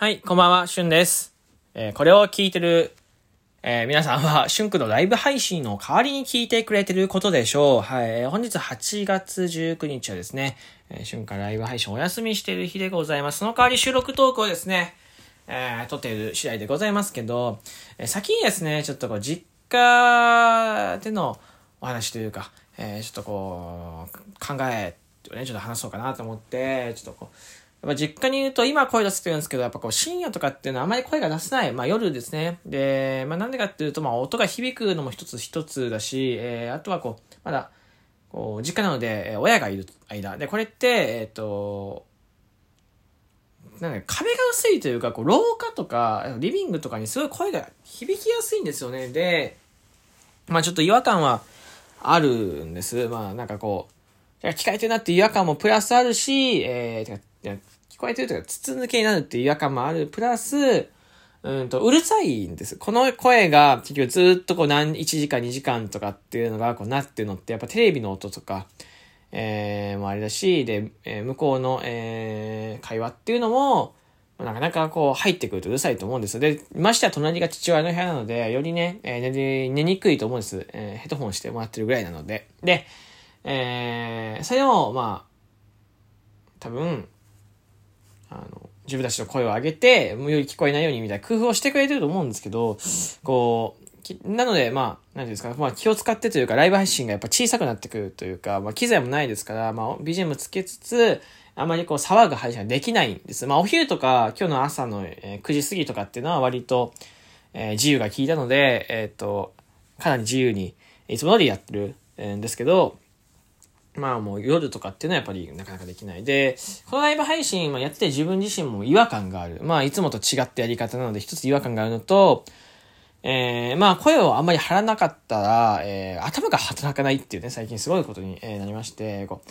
はい、こんばんは、しゅんです。えーこれを聞いてる、えー皆さんは、しゅんくのライブ配信の代わりに聞いてくれてることでしょう。はい、えー本日8月19日はですね、えー、しゅんかライブ配信お休みしている日でございます。その代わり収録トークをですね、えー撮っている次第でございますけど、えー先にですね、ちょっとこう、実家でのお話というか、えーちょっとこう、考えね、ちょっと話そうかなと思って、ちょっとこう、やっぱ実家にいると今声出せてるんですけど、やっぱこう深夜とかっていうのはあまり声が出せない。まあ夜ですね。で、まあなんでかっていうと、まあ音が響くのも一つ一つだし、えー、あとはこう、まだ、こう、実家なので、えー親がいる間。で、これって、えっ、と、なんか壁が薄いというか、こう、廊下とか、リビングとかにすごい声が響きやすいんですよね。で、まあちょっと違和感はあるんです。まあなんかこう、聞かれてるなって違和感もプラスあるし、えー、いや聞こえてるというか、筒抜けになるっていう違和感もある。プラス、うんと、うるさいんです。この声が、結局ずっとこう何、1時間2時間とかっていうのが、こうなってるのって、やっぱテレビの音とか、えー、もあれだし、で、えー向こうの、えー、会話っていうのも、なかなかこう入ってくるとうるさいと思うんです。で、ましては隣が父親の部屋なので、よりね、えー寝寝にくいと思うんです。えーヘッドホンしてもらってるぐらいなので。で、えー、それを、まあ、多分、あの、自分たちの声を上げて、もうより聞こえないようにみたいな工夫をしてくれてると思うんですけど、こう、なので、まあ、なんですか、まあ気を使ってというか、ライブ配信がやっぱ小さくなってくるというか、まあ機材もないですから、まあ BGM つけつつ、あまりこう騒ぐ配信ができないんです。まあお昼とか、今日の朝の9時過ぎとかっていうのは割と、えー自由が効いたので、えっ、と、かなり自由に、いつも通りやってるんですけど、まあもう夜とかっていうのはやっぱりなかなかできない。で、このライブ配信まあやってて自分自身も違和感がある。まあいつもと違ったやり方なので一つ違和感があるのと、えー、まあ声をあんまり張らなかったら、えー、頭が働かないっていうね、最近すごいことに、えなりまして、こう、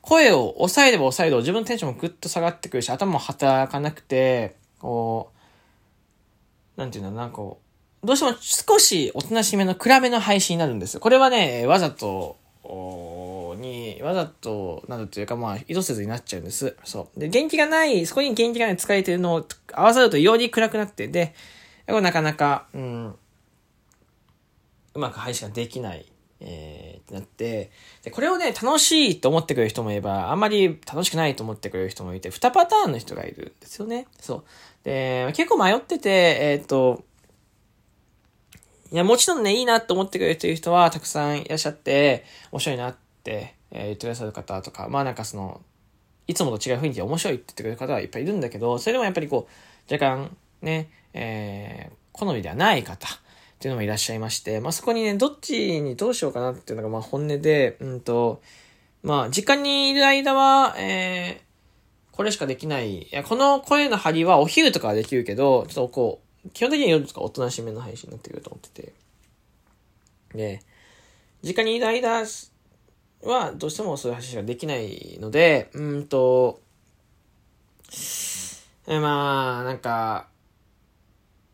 声を抑えれば抑えるほど自分のテンションもぐっと下がってくるし、頭も働かなくて、こう、なんていうのかな、こう、どうしても少しおとなしめの暗めの配信になるんですよ。これはね、わざと、おに、わざとなるというか、まあ、意図せずになっちゃうんです。そう。で、元気がない、そこに元気がない疲れてるのを合わさるとより暗くなって、で、これなかなか、うん、うまく配信ができない、えー、ってなって、で、これをね、楽しいと思ってくれる人もいれば、あんまり楽しくないと思ってくれる人もいて、二パターンの人がいるんですよね。そう。で、結構迷ってて、えっ、と、いや、もちろんね、いいなと思ってくれてる人はたくさんいらっしゃって、面白いなっ、えー言ってくださる方とか、まあなんかその、いつもと違う雰囲気で面白いって言ってくれる方はいっぱいいるんだけど、それでもやっぱりこう、若干ね、えー、好みではない方っていうのもいらっしゃいまして、まあそこにね、どっちにどうしようかなっていうのがまあ本音で、うんと、まあ実家にいる間は、えー、これしかできない。いや、この声の張りはお昼とかはできるけど、ちょっとこう、基本的には夜とかおとなしめの配信になってくると思ってて。で、実家にいる間はどうしてもそういう配信ができないので、うんと、えまあ、なんか、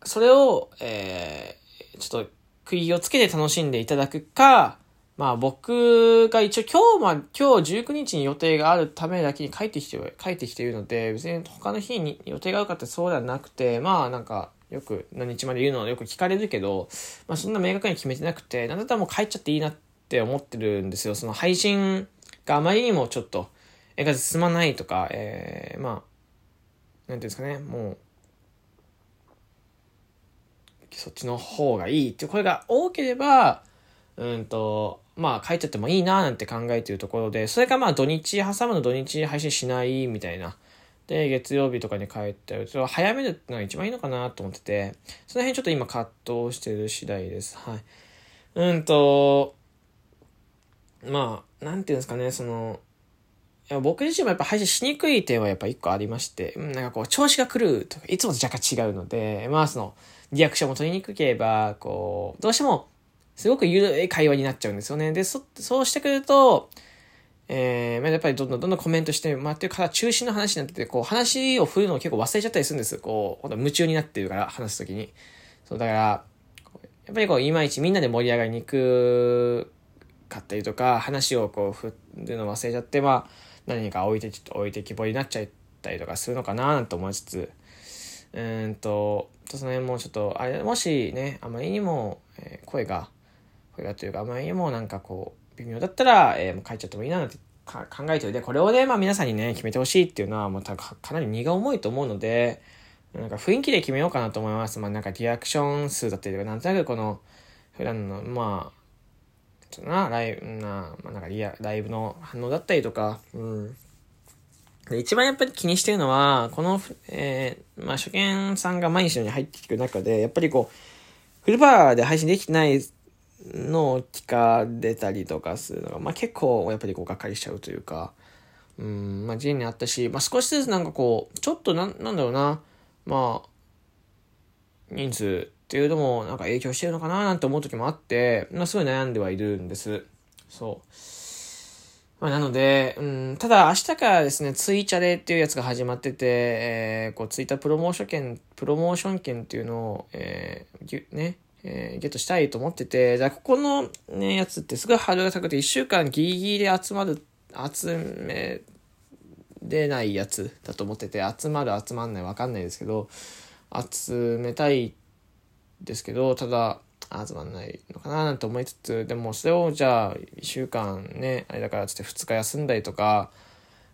それを、えー、ちょっと、釘をつけて楽しんでいただくか、まあ僕が一応今日まあ、今日19日に予定があるためだけに帰ってきて、帰ってきているので、別に他の日に予定があるかってそうではなくて、まあなんか、よく何日まで言うのはよく聞かれるけど、まあそんな明確に決めてなくて、なんだったらもう帰っちゃっていいなっって思ってるんですよ。その配信があまりにもちょっと、絵が進まないとか、えー、まあ、なんていうんですかね、もう、そっちの方がいいっていう声が多ければ、うんと、まあ帰っちゃってもいいななんて考えてるところで、それがまあ土日挟むの土日配信しないみたいな。で、月曜日とかに帰ってると、早めるのが一番いいのかなと思ってて、その辺ちょっと今葛藤してる次第です。はい。うんと、まあ、なんていうんですかね、その、僕自身もやっぱ配信しにくい点はやっぱ一個ありまして、なんかこう、調子が狂うとか、いつもと若干違うので、まあその、リアクションも取りにくければ、こう、どうしても、すごく緩い会話になっちゃうんですよね。で、そ、そうしてくると、えー、やっぱりどんどんどんどんコメントしてもらってるから中心の話になってて、こう話を振るのを結構忘れちゃったりするんです。こう、ほんと夢中になってるから、話すときに。そう、だから、やっぱりこう、いまいちみんなで盛り上がりに行くかったりとか、話をこう振るの忘れちゃって、まあ、何か置いて、ちょっと置いてきぼりになっちゃったりとかするのかななんて思いつつ、うんと、その辺もちょっと、あれ、もしね、あまりにも、え声が、声がというか、あまりにもなんかこう、微妙だったら、えー、もう書いちゃってもいいななんてか考えておいて、これをね、まあ皆さんにね、決めてほしいっていうのは、もうかかなり荷が重いと思うので、なんか雰囲気で決めようかなと思います。まあなんかリアクション数だったりとか、なんとなくこの、普段の、まあ、な、ライブ、な、まあなんかリア、ライブの反応だったりとか、うん。で一番やっぱり気にしてるのは、この、えー、まあ初見さんが毎日のように入ってくる中で、やっぱりこう、フルバーで配信できてないのを聞かれたりとかするのが、まあ結構やっぱりこうがっかりしちゃうというか、うん、まあ J にあったし、まあ少しずつなんかこう、ちょっとな、なんだろうな、まあ、人数っていうのもなんか影響してるのかななんて思う時もあって、まあすごい悩んではいるんです。そう。まあ、なので、うん、ただ明日からですね、ツイチャレっていうやつが始まってて、えー、こうツイッタープロモーション券、プロモーション券っていうのを、えー、ね、えー、ゲットしたいと思ってて、じゃここのね、やつってすごいハードルが高くて、1週間ギリギリで集まる、集めれないやつだと思ってて、集まる集まんないわかんないですけど、集めたいですけど、ただ、集まんないのかななんて思いつつ、でもそれをじゃあ、1週間ね、あれだからつって2日休んだりとか、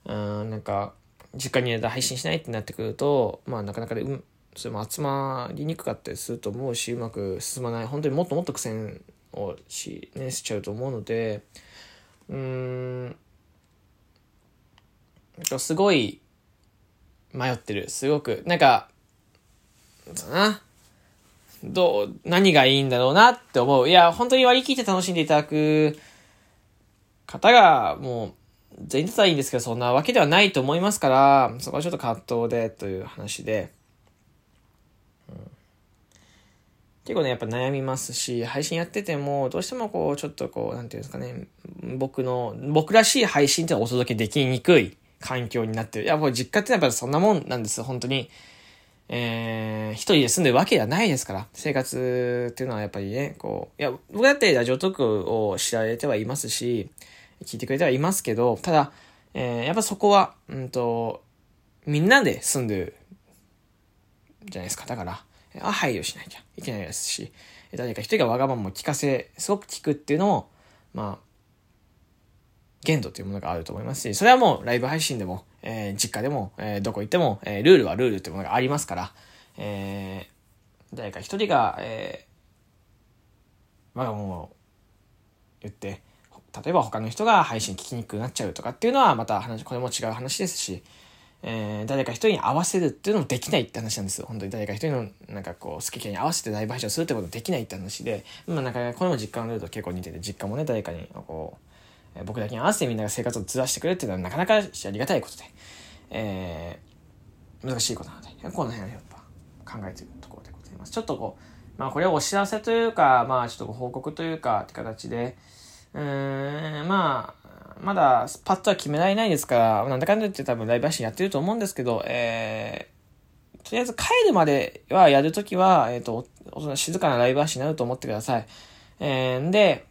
うん、なんか、実家にいる配信しないってなってくると、まあなかなかで、うん、それも集まりにくかったりすると思うし、うまく進まない、本当にもっともっと苦戦をし、ね、しちゃうと思うので、うーん、すごい迷ってる。すごく。なんか、そうな。どう、何がいいんだろうなって思う。いや、本当に割り切って楽しんでいただく方が、もう、全員だったらいいんですけど、そんなわけではないと思いますから、そこはちょっと葛藤でという話で。結構ね、やっぱ悩みますし、配信やってても、どうしてもこう、ちょっとこう、なんていうんですかね、僕の、僕らしい配信ってのはお届けできにくい環境になってる。いや、もう実家ってやっぱそんなもんなんですよ、本当に。えー、一人で住んでるわけではないですから、生活っていうのはやっぱりね、こう、いや、僕だってラジオトークを知られてはいますし、聞いてくれてはいますけど、ただ、えー、やっぱそこは、うんと、みんなで住んでる、じゃないですか。だから、あ、配慮しなきゃいけないですし、誰か一人がわがままを聞かせ、すごく聞くっていうのも、まあ、限度というものがあると思いますし、それはもうライブ配信でも、えー、実家でも、えー、どこ行っても、えー、ルールはルールっていうものがありますから、えー、誰か一人が、えー、わがままを言って、例えば他の人が配信聞きにくくなっちゃうとかっていうのはまた話、これも違う話ですし、えー、誰か一人に合わせるっていうのもできないって話なんですよ。本当に誰か一人のなんかこう好き嫌いに合わせてライブ配信をするってことできないって話で、まあなんかこれも実家のルールと結構似てて、実家もね、誰かにこう、僕だけに合わせてみんなが生活をずらしてくれるっていうのはなかなかありがたいことで、えー、難しいことなので、この辺はやっぱ考えているところでございます。ちょっとこう、まあこれはお知らせというか、まあちょっとご報告というかって形で、うーん、まあ、まだパッとは決められないですから、なんだかんだ言って多分ライブ配信やってると思うんですけど、えー、とりあえず帰るまではやるときは、えっ、ー、と、静かなライブ配信になると思ってください。えー、で、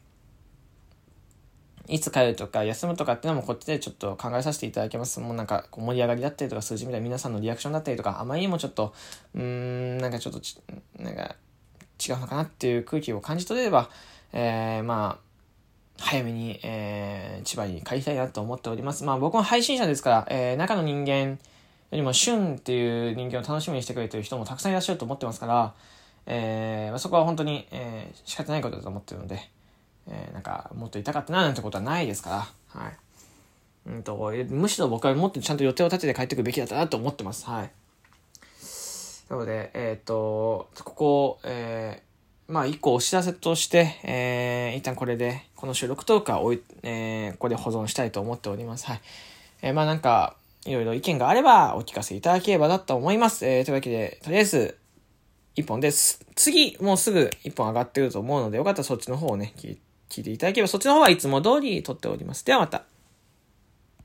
いつ帰るとか休むとかっていうのもこっちでちょっと考えさせていただきます。もうなんかこう盛り上がりだったりとか数字みたいな皆さんのリアクションだったりとか、あまりにもちょっと、うーん、なんかちょっとなんか違うのかなっていう空気を感じ取れれば、えー、まあ、早めに、えー、千葉に帰りたいなと思っております。まあ僕も配信者ですから、えー、中の人間よりも旬っていう人間を楽しみにしてくれてる人もたくさんいらっしゃると思ってますから、えー、そこは本当に、えー、仕方ないことだと思ってるので、えー、なんかもっと痛かったななんてことはないですから、はい。うんと、むしろ僕はもっとちゃんと予定を立てて帰ってくるべきだったなと思ってます。はい。なので、えっ、と、ここ、えー、まあ、一個お知らせとして、えー、一旦これで、この収録トークはおい、えー、ここで保存したいと思っております。はい。えー、まあなんか、いろいろ意見があればお聞かせいただければなと思います。えー、というわけで、とりあえず、一本です。次、もうすぐ一本上がってると思うので、よかったらそっちの方をね、聞いて聞いていただければ、そっちの方はいつも通り撮っております。ではまた。